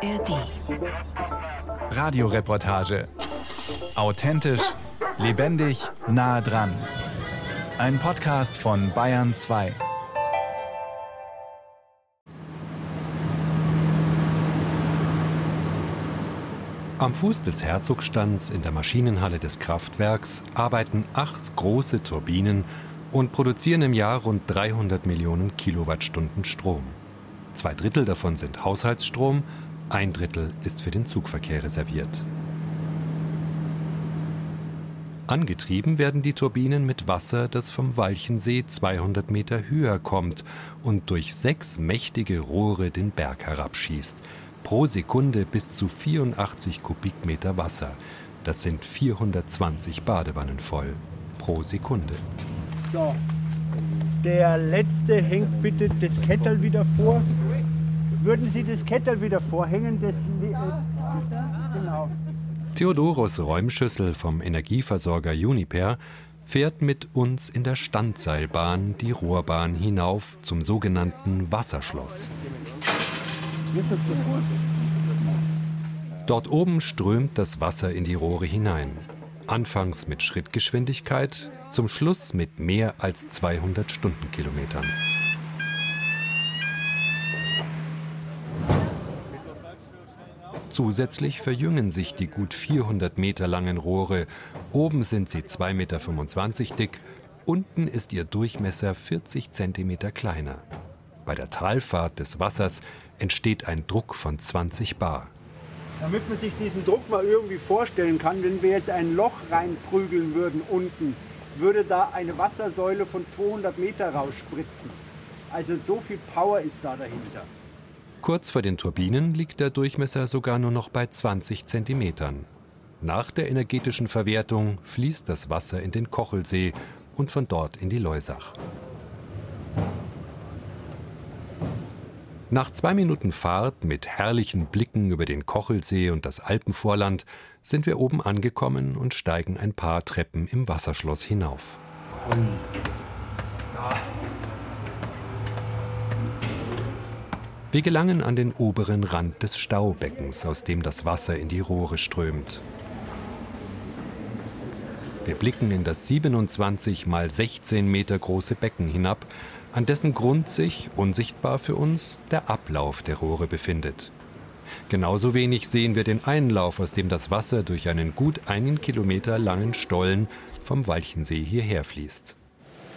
ARD. Radioreportage. Authentisch, lebendig, nah dran. Ein Podcast von Bayern 2. Am Fuß des Herzogstands in der Maschinenhalle des Kraftwerks arbeiten acht große Turbinen und produzieren im Jahr rund 300 Millionen Kilowattstunden Strom. Zwei Drittel davon sind Haushaltsstrom, ein Drittel ist für den Zugverkehr reserviert. Angetrieben werden die Turbinen mit Wasser, das vom Walchensee 200 Meter höher kommt und durch sechs mächtige Rohre den Berg herabschießt. Pro Sekunde bis zu 84 Kubikmeter Wasser. Das sind 420 Badewannen voll. Pro Sekunde. So, der letzte hängt bitte das Kettel wieder vor. Würden Sie das Kettel wieder vorhängen? Das, äh, genau. Theodoros Räumschüssel vom Energieversorger Uniper fährt mit uns in der Standseilbahn die Rohrbahn hinauf zum sogenannten Wasserschloss. Dort oben strömt das Wasser in die Rohre hinein. Anfangs mit Schrittgeschwindigkeit, zum Schluss mit mehr als 200 Stundenkilometern. Zusätzlich verjüngen sich die gut 400 Meter langen Rohre. Oben sind sie 2,25 Meter dick, unten ist ihr Durchmesser 40 Zentimeter kleiner. Bei der Talfahrt des Wassers entsteht ein Druck von 20 Bar. Damit man sich diesen Druck mal irgendwie vorstellen kann, wenn wir jetzt ein Loch reinprügeln würden unten, würde da eine Wassersäule von 200 Meter rausspritzen. Also so viel Power ist da dahinter. Kurz vor den Turbinen liegt der Durchmesser sogar nur noch bei 20 Zentimetern. Nach der energetischen Verwertung fließt das Wasser in den Kochelsee und von dort in die Leusach. Nach zwei Minuten Fahrt mit herrlichen Blicken über den Kochelsee und das Alpenvorland sind wir oben angekommen und steigen ein paar Treppen im Wasserschloss hinauf. Wir gelangen an den oberen Rand des Staubeckens, aus dem das Wasser in die Rohre strömt. Wir blicken in das 27 mal 16 Meter große Becken hinab, an dessen Grund sich, unsichtbar für uns, der Ablauf der Rohre befindet. Genauso wenig sehen wir den Einlauf, aus dem das Wasser durch einen gut einen Kilometer langen Stollen vom Walchensee hierher fließt.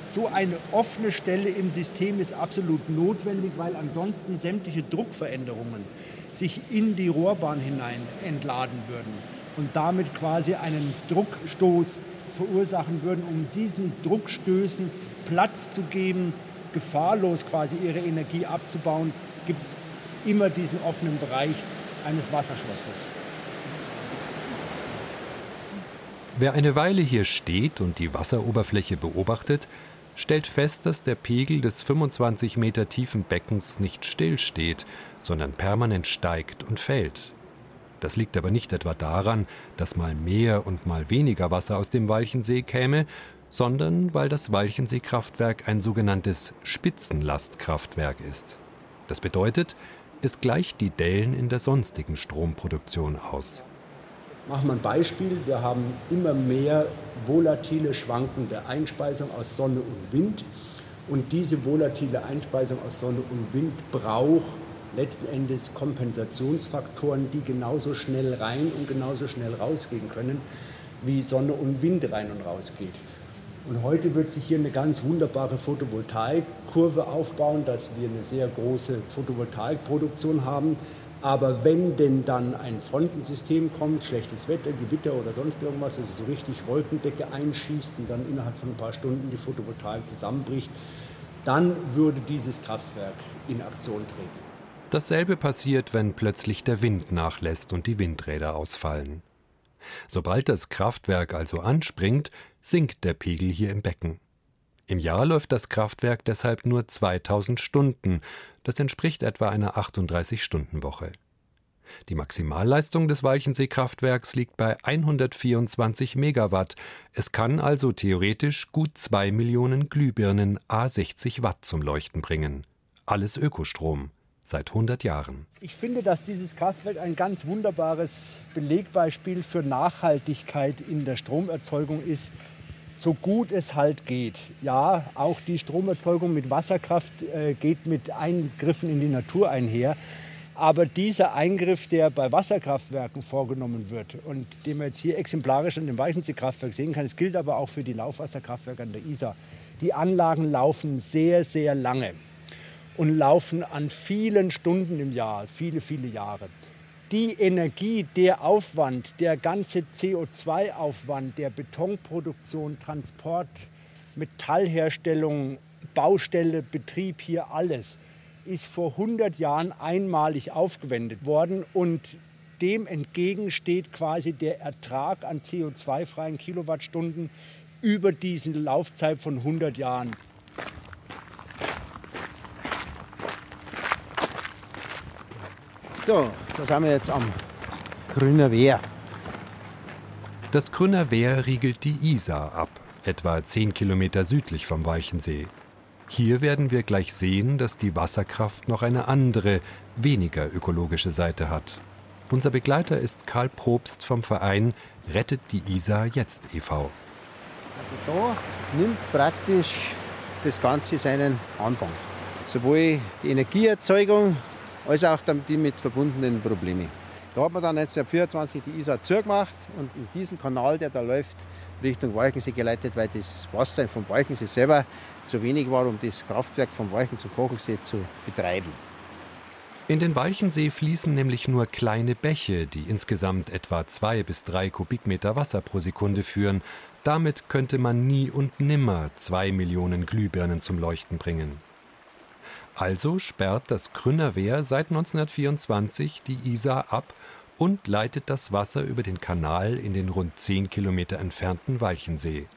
So eine offene Stelle im System ist absolut notwendig, weil ansonsten sämtliche Druckveränderungen sich in die Rohrbahn hinein entladen würden und damit quasi einen Druckstoß verursachen würden, um diesen Druckstößen Platz zu geben, gefahrlos quasi ihre Energie abzubauen, gibt es immer diesen offenen Bereich eines Wasserschlosses. Wer eine Weile hier steht und die Wasseroberfläche beobachtet, stellt fest, dass der Pegel des 25 Meter tiefen Beckens nicht stillsteht, sondern permanent steigt und fällt. Das liegt aber nicht etwa daran, dass mal mehr und mal weniger Wasser aus dem Walchensee käme, sondern weil das Walchenseekraftwerk ein sogenanntes Spitzenlastkraftwerk ist. Das bedeutet, es gleicht die Dellen in der sonstigen Stromproduktion aus. Machen wir ein Beispiel. Wir haben immer mehr volatile, schwankende Einspeisung aus Sonne und Wind. Und diese volatile Einspeisung aus Sonne und Wind braucht letzten Endes Kompensationsfaktoren, die genauso schnell rein und genauso schnell rausgehen können, wie Sonne und Wind rein und raus geht. Und heute wird sich hier eine ganz wunderbare Photovoltaikkurve aufbauen, dass wir eine sehr große Photovoltaikproduktion haben. Aber wenn denn dann ein Frontensystem kommt, schlechtes Wetter, Gewitter oder sonst irgendwas, also so richtig Wolkendecke einschießt und dann innerhalb von ein paar Stunden die Photovoltaik zusammenbricht, dann würde dieses Kraftwerk in Aktion treten. Dasselbe passiert, wenn plötzlich der Wind nachlässt und die Windräder ausfallen. Sobald das Kraftwerk also anspringt, sinkt der Pegel hier im Becken. Im Jahr läuft das Kraftwerk deshalb nur 2000 Stunden, das entspricht etwa einer 38-Stunden-Woche. Die Maximalleistung des Walchensee-Kraftwerks liegt bei 124 Megawatt. Es kann also theoretisch gut zwei Millionen Glühbirnen A 60 Watt zum Leuchten bringen. Alles Ökostrom. seit 100 Jahren. Ich finde, dass dieses Kraftwerk ein ganz wunderbares Belegbeispiel für Nachhaltigkeit in der Stromerzeugung ist, so gut es halt geht. Ja, auch die Stromerzeugung mit Wasserkraft äh, geht mit Eingriffen in die Natur einher. Aber dieser Eingriff, der bei Wasserkraftwerken vorgenommen wird und den man jetzt hier exemplarisch an dem Weichensee-Kraftwerk sehen kann, es gilt aber auch für die Laufwasserkraftwerke an der Isar. Die Anlagen laufen sehr, sehr lange und laufen an vielen Stunden im Jahr, viele, viele Jahre. Die Energie, der Aufwand, der ganze CO2-Aufwand, der Betonproduktion, Transport, Metallherstellung, Baustelle, Betrieb, hier alles, ist vor 100 Jahren einmalig aufgewendet worden und dem entgegen steht quasi der Ertrag an CO2-freien Kilowattstunden über diese Laufzeit von 100 Jahren. So, da sind wir jetzt am Grüner Wehr. Das Grüner Wehr riegelt die Isar ab, etwa 10 Kilometer südlich vom Walchensee. Hier werden wir gleich sehen, dass die Wasserkraft noch eine andere, weniger ökologische Seite hat. Unser Begleiter ist Karl Probst vom Verein Rettet die Isar jetzt e.V. Also da nimmt praktisch das Ganze seinen Anfang. Sowohl die Energieerzeugung als auch die mit verbundenen Probleme. Da hat man dann 1924 die Isar zugemacht und in diesen Kanal, der da läuft, Richtung Walchensee geleitet, weil das Wasser vom Walchensee selber zu wenig war, um das Kraftwerk vom Walchen zum Kochensee zu betreiben. In den Walchensee fließen nämlich nur kleine Bäche, die insgesamt etwa zwei bis drei Kubikmeter Wasser pro Sekunde führen. Damit könnte man nie und nimmer zwei Millionen Glühbirnen zum Leuchten bringen. Also sperrt das Grünner Wehr seit 1924 die Isar ab und leitet das Wasser über den Kanal in den rund 10 Kilometer entfernten Walchensee.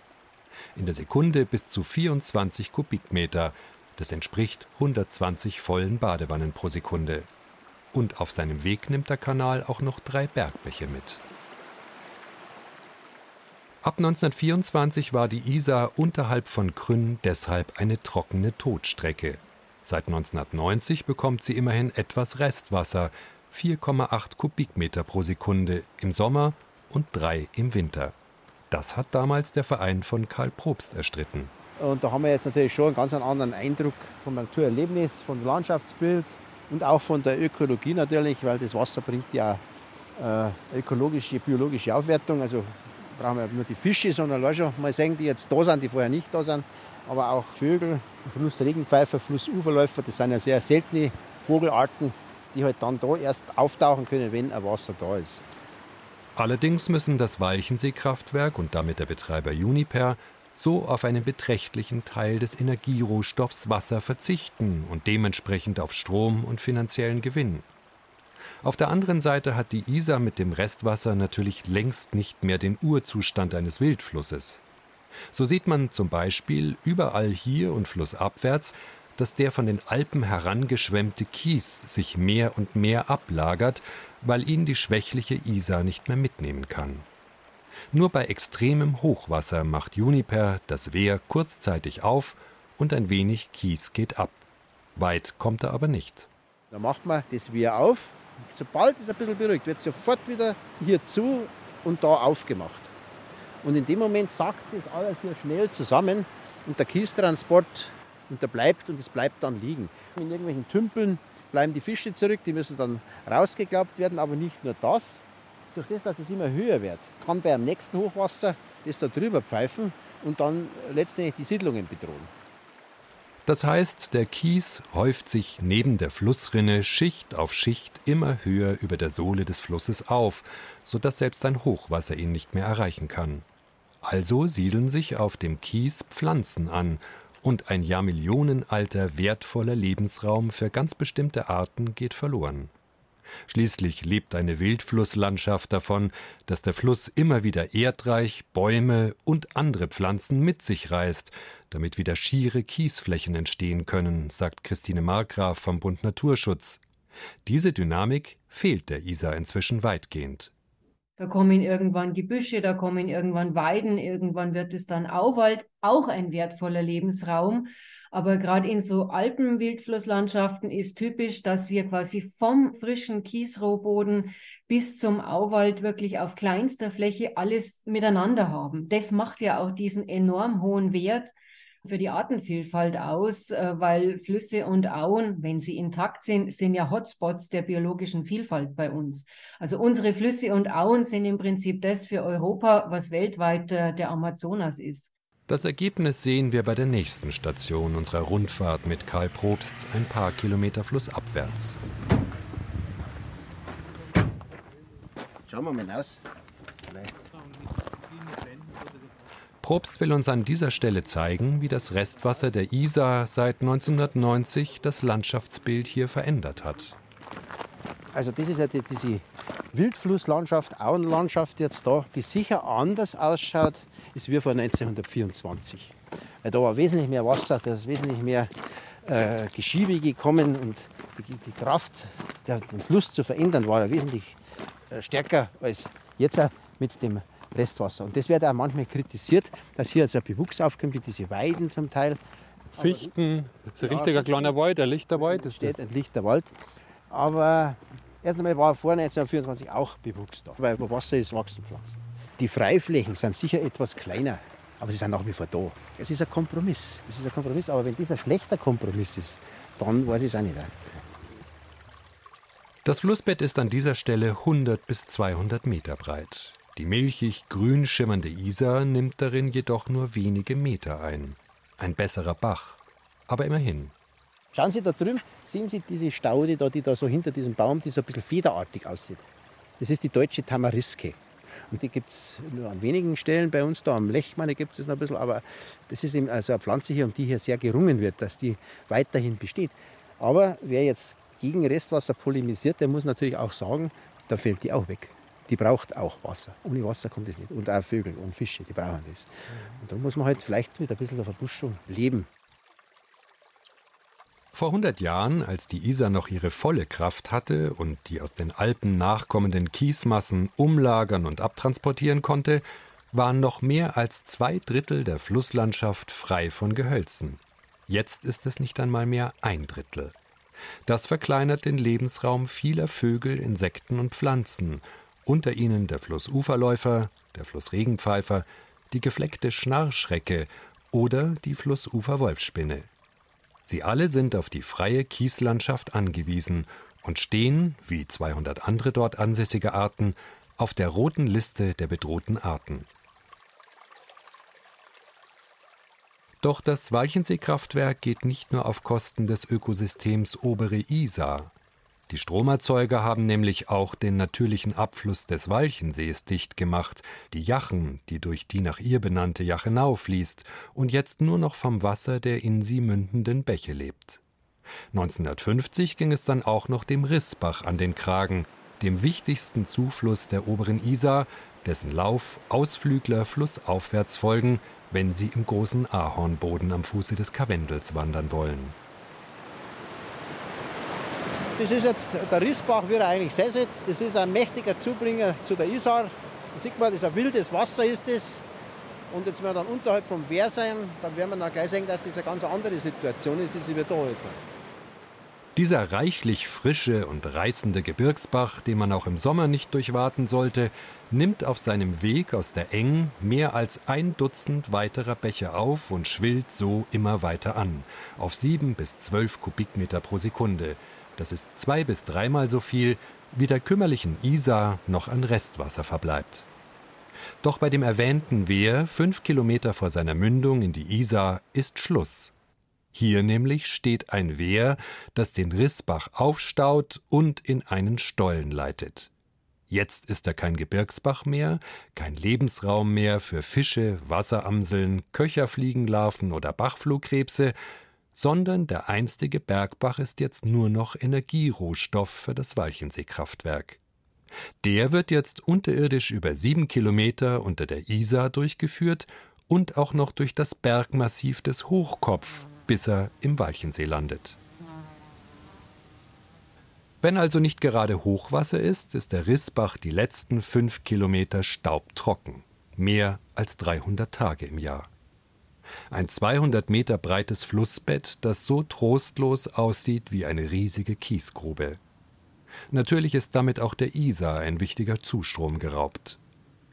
In der Sekunde bis zu 24 Kubikmeter, das entspricht 120 vollen Badewannen pro Sekunde. Und auf seinem Weg nimmt der Kanal auch noch drei Bergbäche mit. Ab 1924 war die Isar unterhalb von Krünn deshalb eine trockene Todstrecke. Seit 1990 bekommt sie immerhin etwas Restwasser, 4,8 Kubikmeter pro Sekunde im Sommer und 3 im Winter. Das hat damals der Verein von Karl Probst erstritten. Und da haben wir jetzt natürlich schon einen ganz anderen Eindruck vom Naturerlebnis, vom Landschaftsbild und auch von der Ökologie natürlich, weil das Wasser bringt ja äh, ökologische, biologische Aufwertung. Also brauchen wir nur die Fische, sondern schon mal sehen, die jetzt da sind, die vorher nicht da sind aber auch Vögel, Flussregenpfeifer, Flussuferläufer, das sind ja sehr seltene Vogelarten, die halt dann da erst auftauchen können, wenn ein Wasser da ist. Allerdings müssen das Walchensee-Kraftwerk und damit der Betreiber Uniper so auf einen beträchtlichen Teil des Energierohstoffs Wasser verzichten und dementsprechend auf Strom und finanziellen Gewinn. Auf der anderen Seite hat die Isar mit dem Restwasser natürlich längst nicht mehr den Urzustand eines Wildflusses. So sieht man zum Beispiel überall hier und flussabwärts, dass der von den Alpen herangeschwemmte Kies sich mehr und mehr ablagert, weil ihn die schwächliche Isar nicht mehr mitnehmen kann. Nur bei extremem Hochwasser macht Juniper das Wehr kurzzeitig auf und ein wenig Kies geht ab. Weit kommt er aber nicht. Da macht man das Wehr auf. Sobald es ein bisschen beruhigt, wird sofort wieder hier zu und da aufgemacht. Und in dem Moment sackt das alles hier schnell zusammen und der Kiestransport und der bleibt und es bleibt dann liegen. In irgendwelchen Tümpeln bleiben die Fische zurück, die müssen dann rausgeklappt werden, aber nicht nur das. Durch das, dass es immer höher wird, kann bei einem nächsten Hochwasser das da drüber pfeifen und dann letztendlich die Siedlungen bedrohen. Das heißt, der Kies häuft sich neben der Flussrinne Schicht auf Schicht immer höher über der Sohle des Flusses auf, sodass selbst ein Hochwasser ihn nicht mehr erreichen kann. Also siedeln sich auf dem Kies Pflanzen an und ein jahrmillionenalter wertvoller Lebensraum für ganz bestimmte Arten geht verloren. Schließlich lebt eine Wildflusslandschaft davon, dass der Fluss immer wieder Erdreich, Bäume und andere Pflanzen mit sich reißt, damit wieder schiere Kiesflächen entstehen können, sagt Christine Markgraf vom Bund Naturschutz. Diese Dynamik fehlt der Isar inzwischen weitgehend. Da kommen irgendwann Gebüsche, da kommen irgendwann Weiden, irgendwann wird es dann Auwald, auch ein wertvoller Lebensraum. Aber gerade in so Alpenwildflusslandschaften ist typisch, dass wir quasi vom frischen Kiesrohboden bis zum Auwald wirklich auf kleinster Fläche alles miteinander haben. Das macht ja auch diesen enorm hohen Wert für die Artenvielfalt aus, äh, weil Flüsse und Auen, wenn sie intakt sind, sind ja Hotspots der biologischen Vielfalt bei uns. Also unsere Flüsse und Auen sind im Prinzip das für Europa, was weltweit äh, der Amazonas ist. Das Ergebnis sehen wir bei der nächsten Station unserer Rundfahrt mit Karl Probst ein paar Kilometer flussabwärts. Schauen wir mal hinaus. Probst will uns an dieser Stelle zeigen, wie das Restwasser der Isar seit 1990 das Landschaftsbild hier verändert hat. Also das ist ja die, diese Wildflusslandschaft, Auenlandschaft jetzt da, die sicher anders ausschaut ist wie vor 1924. Weil da war wesentlich mehr Wasser, da ist wesentlich mehr äh, Geschiebe gekommen und die, die Kraft, der, den Fluss zu verändern, war ja wesentlich äh, stärker als jetzt mit dem Restwasser. Und das wird auch manchmal kritisiert, dass hier also ein Bewuchs aufkommt, wie diese Weiden zum Teil. Fichten, das ist ein richtiger kleiner Wald, ein lichter Wald. Das steht ein lichter Wald. Aber erst einmal war vor 1924 auch Bewuchs da, weil wo Wasser ist, wachsen Pflanzen. Die Freiflächen sind sicher etwas kleiner, aber sie sind nach wie vor da. Es ist ein Kompromiss. Das ist ein Kompromiss, aber wenn dieser schlechter Kompromiss ist, dann weiß ich es auch nicht. Das Flussbett ist an dieser Stelle 100 bis 200 Meter breit. Die milchig grün schimmernde Isar nimmt darin jedoch nur wenige Meter ein. Ein besserer Bach, aber immerhin. Schauen Sie da drüben, sehen Sie diese Staude da, die da so hinter diesem Baum, die so ein bisschen federartig aussieht. Das ist die deutsche Tamariske. Und die gibt es nur an wenigen Stellen bei uns, da am Lechmann gibt es noch ein bisschen, aber das ist eben also eine Pflanze hier, um die hier sehr gerungen wird, dass die weiterhin besteht. Aber wer jetzt gegen Restwasser polemisiert, der muss natürlich auch sagen, da fällt die auch weg. Die braucht auch Wasser. Ohne Wasser kommt es nicht. Und auch Vögel und Fische, die brauchen das. Und da muss man halt vielleicht mit ein bisschen der Verbuschung leben. Vor 100 Jahren, als die Isar noch ihre volle Kraft hatte und die aus den Alpen nachkommenden Kiesmassen umlagern und abtransportieren konnte, waren noch mehr als zwei Drittel der Flusslandschaft frei von Gehölzen. Jetzt ist es nicht einmal mehr ein Drittel. Das verkleinert den Lebensraum vieler Vögel, Insekten und Pflanzen, unter ihnen der Flussuferläufer, der Flussregenpfeifer, die gefleckte Schnarrschrecke oder die Flussuferwolfsspinne. Sie alle sind auf die freie Kieslandschaft angewiesen und stehen, wie 200 andere dort ansässige Arten, auf der roten Liste der bedrohten Arten. Doch das Walchenseekraftwerk geht nicht nur auf Kosten des Ökosystems Obere Isar. Die Stromerzeuger haben nämlich auch den natürlichen Abfluss des Walchensees dicht gemacht, die Jachen, die durch die nach ihr benannte Jachenau fließt und jetzt nur noch vom Wasser der in sie mündenden Bäche lebt. 1950 ging es dann auch noch dem Rissbach an den Kragen, dem wichtigsten Zufluss der oberen Isar, dessen Lauf Ausflügler flussaufwärts folgen, wenn sie im großen Ahornboden am Fuße des Karwendels wandern wollen. Das ist jetzt der Rissbach, wie er eigentlich sollte. Das ist ein mächtiger Zubringer zu der Isar. Da sieht man, das ist ein wildes Wasser ist das. Und jetzt, wenn wir dann unterhalb vom Wehr sein, dann werden wir dann gleich sehen, dass das eine ganz andere Situation ist, als wir da jetzt. Dieser reichlich frische und reißende Gebirgsbach, den man auch im Sommer nicht durchwaten sollte, nimmt auf seinem Weg aus der Eng mehr als ein Dutzend weiterer Bäche auf und schwillt so immer weiter an, auf sieben bis zwölf Kubikmeter pro Sekunde, das ist zwei bis dreimal so viel, wie der kümmerlichen Isar noch an Restwasser verbleibt. Doch bei dem erwähnten Wehr, fünf Kilometer vor seiner Mündung in die Isar, ist Schluss. Hier nämlich steht ein Wehr, das den Rissbach aufstaut und in einen Stollen leitet. Jetzt ist er kein Gebirgsbach mehr, kein Lebensraum mehr für Fische, Wasseramseln, Köcherfliegenlarven oder Bachflohkrebse, sondern der einstige Bergbach ist jetzt nur noch Energierohstoff für das Walchenseekraftwerk. Der wird jetzt unterirdisch über sieben Kilometer unter der Isar durchgeführt und auch noch durch das Bergmassiv des Hochkopf, bis er im Walchensee landet. Wenn also nicht gerade Hochwasser ist, ist der Rissbach die letzten fünf Kilometer staubtrocken. Mehr als 300 Tage im Jahr. Ein 200 Meter breites Flussbett, das so trostlos aussieht wie eine riesige Kiesgrube. Natürlich ist damit auch der Isar ein wichtiger Zustrom geraubt.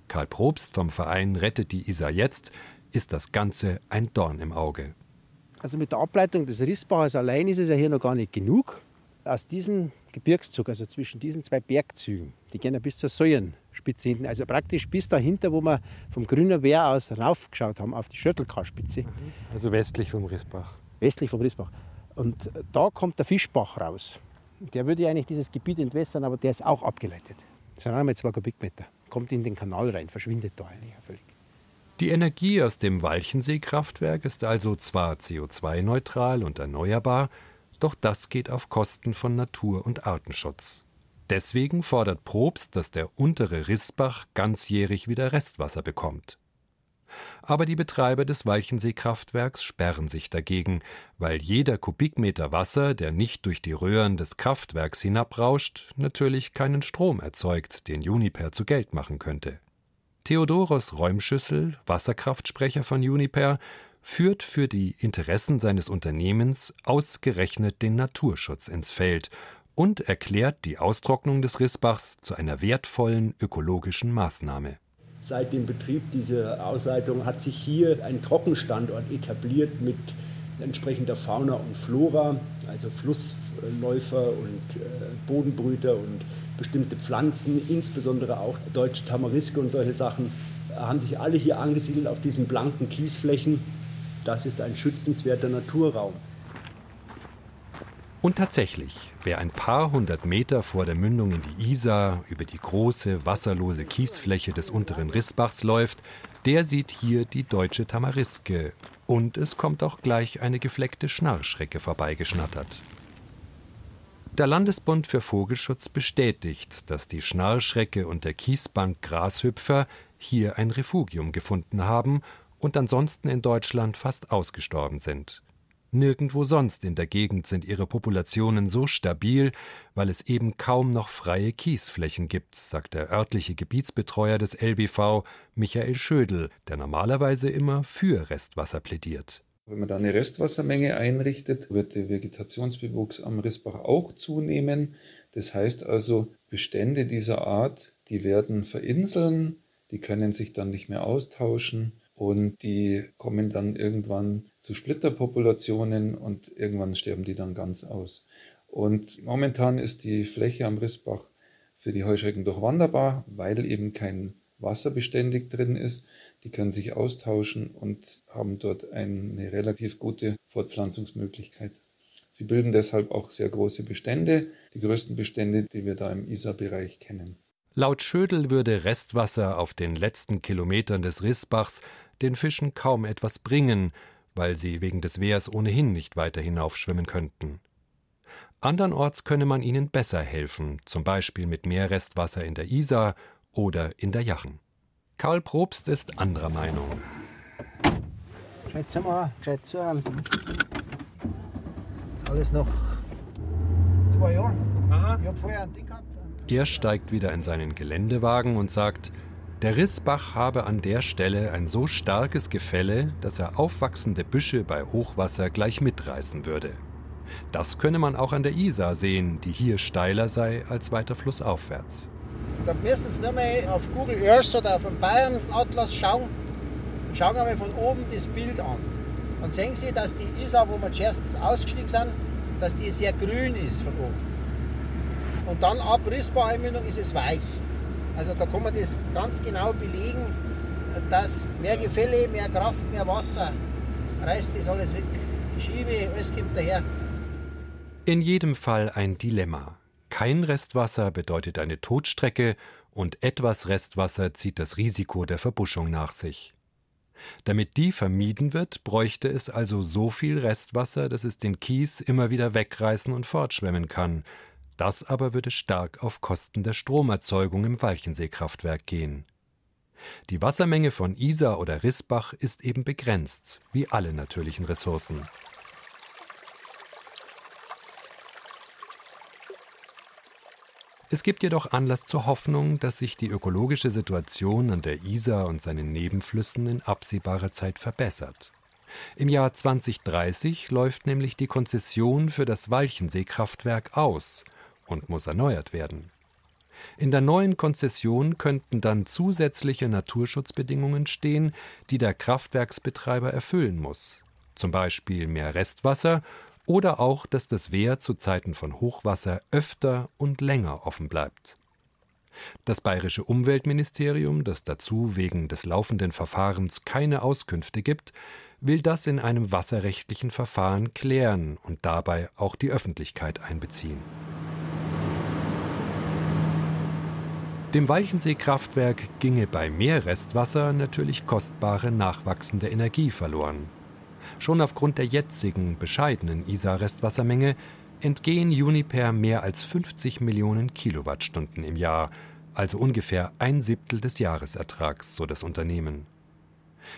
Karl Probst vom Verein Rettet die Isar jetzt ist das Ganze ein Dorn im Auge. Also mit der Ableitung des Rissbaches allein ist es ja hier noch gar nicht genug. Aus diesem Gebirgszug, also zwischen diesen zwei Bergzügen, die gehen ja bis zur Säulenspitze hinten, also praktisch bis dahinter, wo wir vom Grüner Wehr aus raufgeschaut haben, auf die Schöttelkarspitze. Also westlich vom Rissbach. Westlich vom Rissbach. Und da kommt der Fischbach raus. Der würde eigentlich dieses Gebiet entwässern, aber der ist auch abgeleitet. Das sind einmal zwei Kubikmeter. Kommt in den Kanal rein, verschwindet da eigentlich völlig. Die Energie aus dem Walchensee-Kraftwerk ist also zwar CO2-neutral und erneuerbar, doch das geht auf Kosten von Natur- und Artenschutz. Deswegen fordert Probst, dass der untere Rissbach ganzjährig wieder Restwasser bekommt. Aber die Betreiber des Walchensee-Kraftwerks sperren sich dagegen, weil jeder Kubikmeter Wasser, der nicht durch die Röhren des Kraftwerks hinabrauscht, natürlich keinen Strom erzeugt, den Juniper zu Geld machen könnte. Theodoros Räumschüssel, Wasserkraftsprecher von Juniper, führt für die Interessen seines Unternehmens ausgerechnet den Naturschutz ins Feld und erklärt die Austrocknung des Rissbachs zu einer wertvollen ökologischen Maßnahme. Seit dem Betrieb dieser Ausleitung hat sich hier ein Trockenstandort etabliert mit entsprechender Fauna und Flora, also Flussläufer und äh, Bodenbrüter und bestimmte Pflanzen, insbesondere auch deutsche Tamariske und solche Sachen, haben sich alle hier angesiedelt auf diesen blanken Kiesflächen. Das ist ein schützenswerter Naturraum. Und tatsächlich, wer ein paar hundert Meter vor der Mündung in die Isar über die große wasserlose Kiesfläche des unteren Rissbachs läuft, der sieht hier die deutsche Tamariske. Und es kommt auch gleich eine gefleckte Schnarrschrecke vorbeigeschnattert. Der Landesbund für Vogelschutz bestätigt, dass die Schnarrschrecke und der Kiesbank Grashüpfer hier ein Refugium gefunden haben und ansonsten in Deutschland fast ausgestorben sind. Nirgendwo sonst in der Gegend sind ihre Populationen so stabil, weil es eben kaum noch freie Kiesflächen gibt, sagt der örtliche Gebietsbetreuer des LBV, Michael Schödel, der normalerweise immer für Restwasser plädiert. Wenn man da eine Restwassermenge einrichtet, wird der Vegetationsbewuchs am Rissbach auch zunehmen. Das heißt also, Bestände dieser Art, die werden verinseln, die können sich dann nicht mehr austauschen und die kommen dann irgendwann zu Splitterpopulationen und irgendwann sterben die dann ganz aus. Und momentan ist die Fläche am Rissbach für die Heuschrecken durchwanderbar, weil eben kein Wasser beständig drin ist. Die können sich austauschen und haben dort eine relativ gute Fortpflanzungsmöglichkeit. Sie bilden deshalb auch sehr große Bestände, die größten Bestände, die wir da im Isar-Bereich kennen. Laut Schödel würde Restwasser auf den letzten Kilometern des Rissbachs den Fischen kaum etwas bringen, weil sie wegen des Wehrs ohnehin nicht weiter hinaufschwimmen könnten. Andernorts könne man ihnen besser helfen, zum Beispiel mit mehr Restwasser in der Isar oder in der Jachen. Karl Probst ist anderer Meinung. Alles noch zwei Jahre. Aha. Ich hab vorher einen Dick gehabt. Er steigt wieder in seinen Geländewagen und sagt, der Rissbach habe an der Stelle ein so starkes Gefälle, dass er aufwachsende Büsche bei Hochwasser gleich mitreißen würde. Das könne man auch an der Isar sehen, die hier steiler sei als weiter flussaufwärts. Da müssen Sie nur mal auf Google Earth oder auf dem Bayern-Atlas schauen. Schauen wir mal von oben das Bild an. Dann sehen Sie, dass die Isar, wo wir zuerst ausgestiegen sind, dass die sehr grün ist von oben. Und dann ab Rissbach-Einmündung ist es weiß. Also da kann man das ganz genau belegen, dass mehr Gefälle, mehr Kraft, mehr Wasser reißt das alles weg. Die Schiebe, alles kommt daher. In jedem Fall ein Dilemma. Kein Restwasser bedeutet eine Todstrecke und etwas Restwasser zieht das Risiko der Verbuschung nach sich. Damit die vermieden wird, bräuchte es also so viel Restwasser, dass es den Kies immer wieder wegreißen und fortschwemmen kann, das aber würde stark auf Kosten der Stromerzeugung im Walchenseekraftwerk gehen. Die Wassermenge von Isar oder Rissbach ist eben begrenzt, wie alle natürlichen Ressourcen. Es gibt jedoch Anlass zur Hoffnung, dass sich die ökologische Situation an der Isar und seinen Nebenflüssen in absehbarer Zeit verbessert. Im Jahr 2030 läuft nämlich die Konzession für das Walchenseekraftwerk aus und muss erneuert werden. In der neuen Konzession könnten dann zusätzliche Naturschutzbedingungen stehen, die der Kraftwerksbetreiber erfüllen muss, zum Beispiel mehr Restwasser oder auch, dass das Wehr zu Zeiten von Hochwasser öfter und länger offen bleibt. Das bayerische Umweltministerium, das dazu wegen des laufenden Verfahrens keine Auskünfte gibt, will das in einem wasserrechtlichen Verfahren klären und dabei auch die Öffentlichkeit einbeziehen. Dem Walchensee-Kraftwerk ginge bei mehr Restwasser natürlich kostbare nachwachsende Energie verloren. Schon aufgrund der jetzigen bescheidenen Isar-Restwassermenge entgehen Juniper mehr als 50 Millionen Kilowattstunden im Jahr, also ungefähr ein Siebtel des Jahresertrags, so das Unternehmen.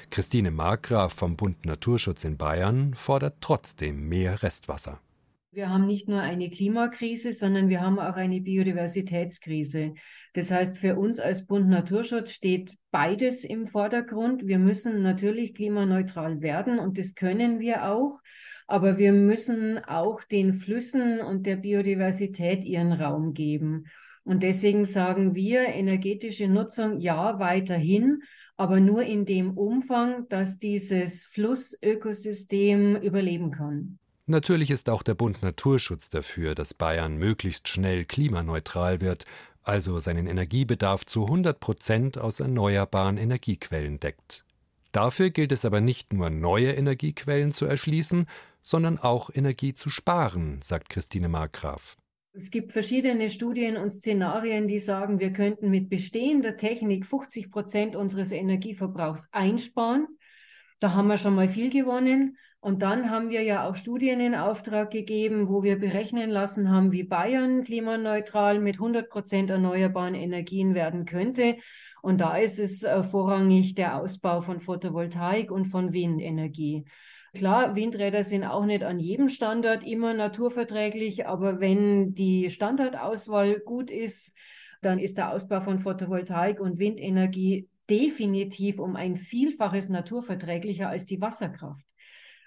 Christine Markgraf vom Bund Naturschutz in Bayern fordert trotzdem mehr Restwasser. Wir haben nicht nur eine Klimakrise, sondern wir haben auch eine Biodiversitätskrise. Das heißt, für uns als Bund Naturschutz steht beides im Vordergrund. Wir müssen natürlich klimaneutral werden und das können wir auch. Aber wir müssen auch den Flüssen und der Biodiversität ihren Raum geben. Und deswegen sagen wir, energetische Nutzung ja weiterhin, aber nur in dem Umfang, dass dieses Flussökosystem überleben kann. Natürlich ist auch der Bund Naturschutz dafür, dass Bayern möglichst schnell klimaneutral wird, also seinen Energiebedarf zu 100 Prozent aus erneuerbaren Energiequellen deckt. Dafür gilt es aber nicht nur neue Energiequellen zu erschließen, sondern auch Energie zu sparen, sagt Christine Markgraf. Es gibt verschiedene Studien und Szenarien, die sagen, wir könnten mit bestehender Technik 50 Prozent unseres Energieverbrauchs einsparen. Da haben wir schon mal viel gewonnen. Und dann haben wir ja auch Studien in Auftrag gegeben, wo wir berechnen lassen haben, wie Bayern klimaneutral mit 100 Prozent erneuerbaren Energien werden könnte. Und da ist es äh, vorrangig der Ausbau von Photovoltaik und von Windenergie. Klar, Windräder sind auch nicht an jedem Standort immer naturverträglich, aber wenn die Standortauswahl gut ist, dann ist der Ausbau von Photovoltaik und Windenergie definitiv um ein Vielfaches naturverträglicher als die Wasserkraft.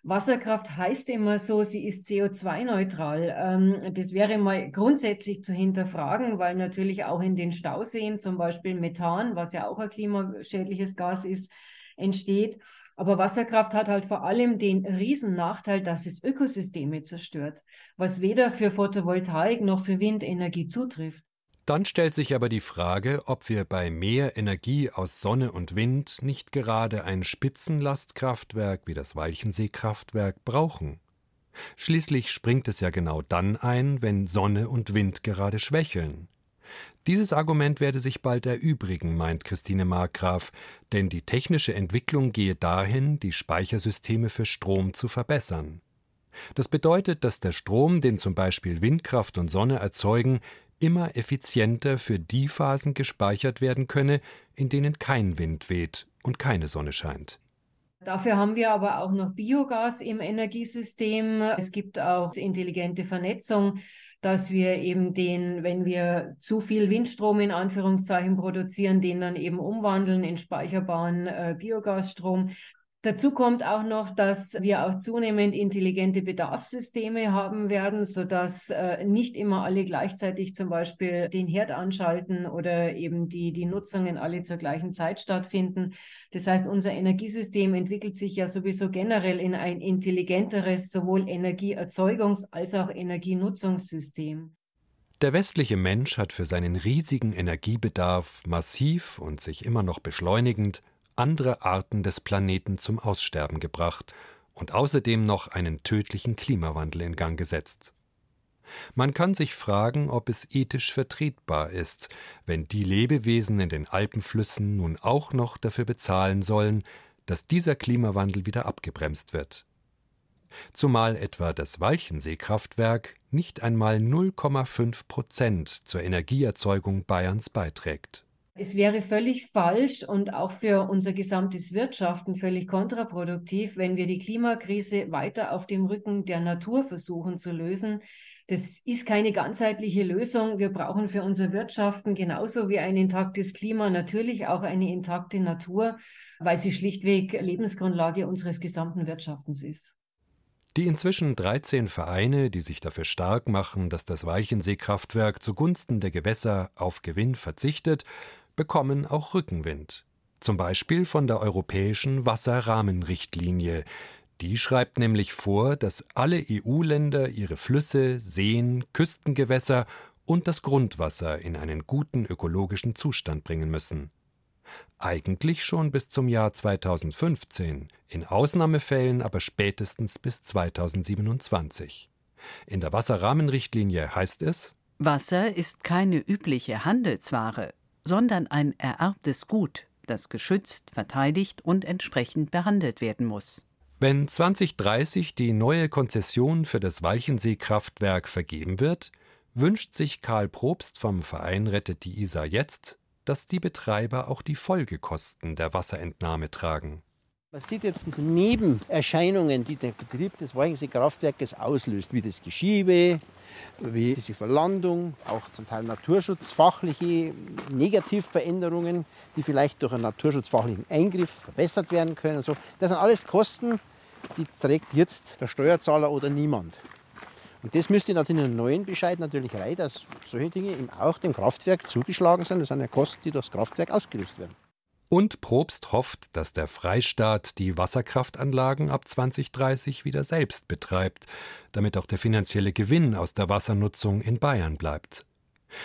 Wasserkraft heißt immer so, sie ist CO2-neutral. Ähm, das wäre mal grundsätzlich zu hinterfragen, weil natürlich auch in den Stauseen zum Beispiel Methan, was ja auch ein klimaschädliches Gas ist, entsteht. Aber Wasserkraft hat halt vor allem den riesen Nachteil, dass es Ökosysteme zerstört, was weder für Photovoltaik noch für Windenergie zutrifft. Dann stellt sich aber die Frage, ob wir bei mehr Energie aus Sonne und Wind nicht gerade ein Spitzenlastkraftwerk wie das Walchenseekraftwerk brauchen. Schließlich springt es ja genau dann ein, wenn Sonne und Wind gerade schwächeln. Dieses Argument werde sich bald erübrigen, meint Christine Markgraf, denn die technische Entwicklung gehe dahin, die Speichersysteme für Strom zu verbessern. Das bedeutet, dass der Strom, den zum Beispiel Windkraft und Sonne erzeugen, immer effizienter für die Phasen gespeichert werden könne, in denen kein Wind weht und keine Sonne scheint. Dafür haben wir aber auch noch Biogas im Energiesystem. Es gibt auch intelligente Vernetzung, dass wir eben den, wenn wir zu viel Windstrom in Anführungszeichen produzieren, den dann eben umwandeln in speicherbaren äh, Biogasstrom. Dazu kommt auch noch, dass wir auch zunehmend intelligente Bedarfssysteme haben werden, sodass äh, nicht immer alle gleichzeitig zum Beispiel den Herd anschalten oder eben die, die Nutzungen alle zur gleichen Zeit stattfinden. Das heißt, unser Energiesystem entwickelt sich ja sowieso generell in ein intelligenteres sowohl Energieerzeugungs- als auch Energienutzungssystem. Der westliche Mensch hat für seinen riesigen Energiebedarf massiv und sich immer noch beschleunigend andere Arten des Planeten zum Aussterben gebracht und außerdem noch einen tödlichen Klimawandel in Gang gesetzt. Man kann sich fragen, ob es ethisch vertretbar ist, wenn die Lebewesen in den Alpenflüssen nun auch noch dafür bezahlen sollen, dass dieser Klimawandel wieder abgebremst wird. Zumal etwa das Walchenseekraftwerk nicht einmal 0,5 Prozent zur Energieerzeugung Bayerns beiträgt. Es wäre völlig falsch und auch für unser gesamtes Wirtschaften völlig kontraproduktiv, wenn wir die Klimakrise weiter auf dem Rücken der Natur versuchen zu lösen. Das ist keine ganzheitliche Lösung. Wir brauchen für unser Wirtschaften genauso wie ein intaktes Klima natürlich auch eine intakte Natur, weil sie schlichtweg Lebensgrundlage unseres gesamten Wirtschaftens ist. Die inzwischen 13 Vereine, die sich dafür stark machen, dass das Walchensee-Kraftwerk zugunsten der Gewässer auf Gewinn verzichtet, bekommen auch Rückenwind. Zum Beispiel von der Europäischen Wasserrahmenrichtlinie, die schreibt nämlich vor, dass alle EU-Länder ihre Flüsse, Seen, Küstengewässer und das Grundwasser in einen guten ökologischen Zustand bringen müssen. Eigentlich schon bis zum Jahr 2015, in Ausnahmefällen aber spätestens bis 2027. In der Wasserrahmenrichtlinie heißt es Wasser ist keine übliche Handelsware, sondern ein ererbtes Gut, das geschützt, verteidigt und entsprechend behandelt werden muss. Wenn 2030 die neue Konzession für das Walchensee-Kraftwerk vergeben wird, wünscht sich Karl Probst vom Verein Rettet die Isar jetzt, dass die Betreiber auch die Folgekosten der Wasserentnahme tragen. Man sieht jetzt diese Nebenerscheinungen, die der Betrieb des Walchensee-Kraftwerkes auslöst, wie das Geschiebe, wie diese Verlandung, auch zum Teil naturschutzfachliche Negativveränderungen, die vielleicht durch einen naturschutzfachlichen Eingriff verbessert werden können. Und so. Das sind alles Kosten, die trägt jetzt der Steuerzahler oder niemand. Und das müsste natürlich in einem neuen Bescheid natürlich rein, dass solche Dinge eben auch dem Kraftwerk zugeschlagen sind. Das sind ja Kosten, die durch das Kraftwerk ausgelöst werden. Und Probst hofft, dass der Freistaat die Wasserkraftanlagen ab 2030 wieder selbst betreibt, damit auch der finanzielle Gewinn aus der Wassernutzung in Bayern bleibt.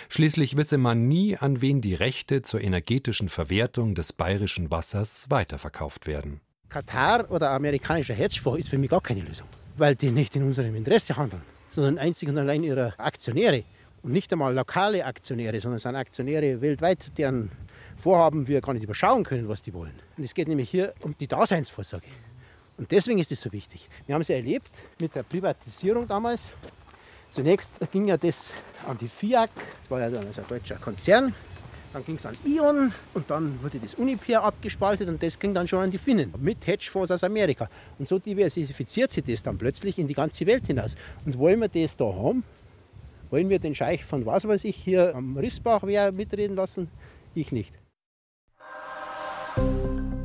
Schließlich wisse man nie, an wen die Rechte zur energetischen Verwertung des bayerischen Wassers weiterverkauft werden. Katar oder amerikanischer Hedgefonds ist für mich gar keine Lösung, weil die nicht in unserem Interesse handeln, sondern einzig und allein ihre Aktionäre. Und nicht einmal lokale Aktionäre, sondern es sind Aktionäre weltweit, deren Vorhaben wir gar nicht überschauen können, was die wollen. Und es geht nämlich hier um die Daseinsvorsorge. Und deswegen ist es so wichtig. Wir haben es ja erlebt mit der Privatisierung damals. Zunächst ging ja das an die FIAC, das war ja dann also ein deutscher Konzern. Dann ging es an Ion und dann wurde das Uniper abgespaltet und das ging dann schon an die Finnen mit Hedgefonds aus Amerika. Und so diversifiziert sich das dann plötzlich in die ganze Welt hinaus. Und wollen wir das da haben? Wollen wir den Scheich von was weiß ich hier am Rissbach wer mitreden lassen? Ich nicht.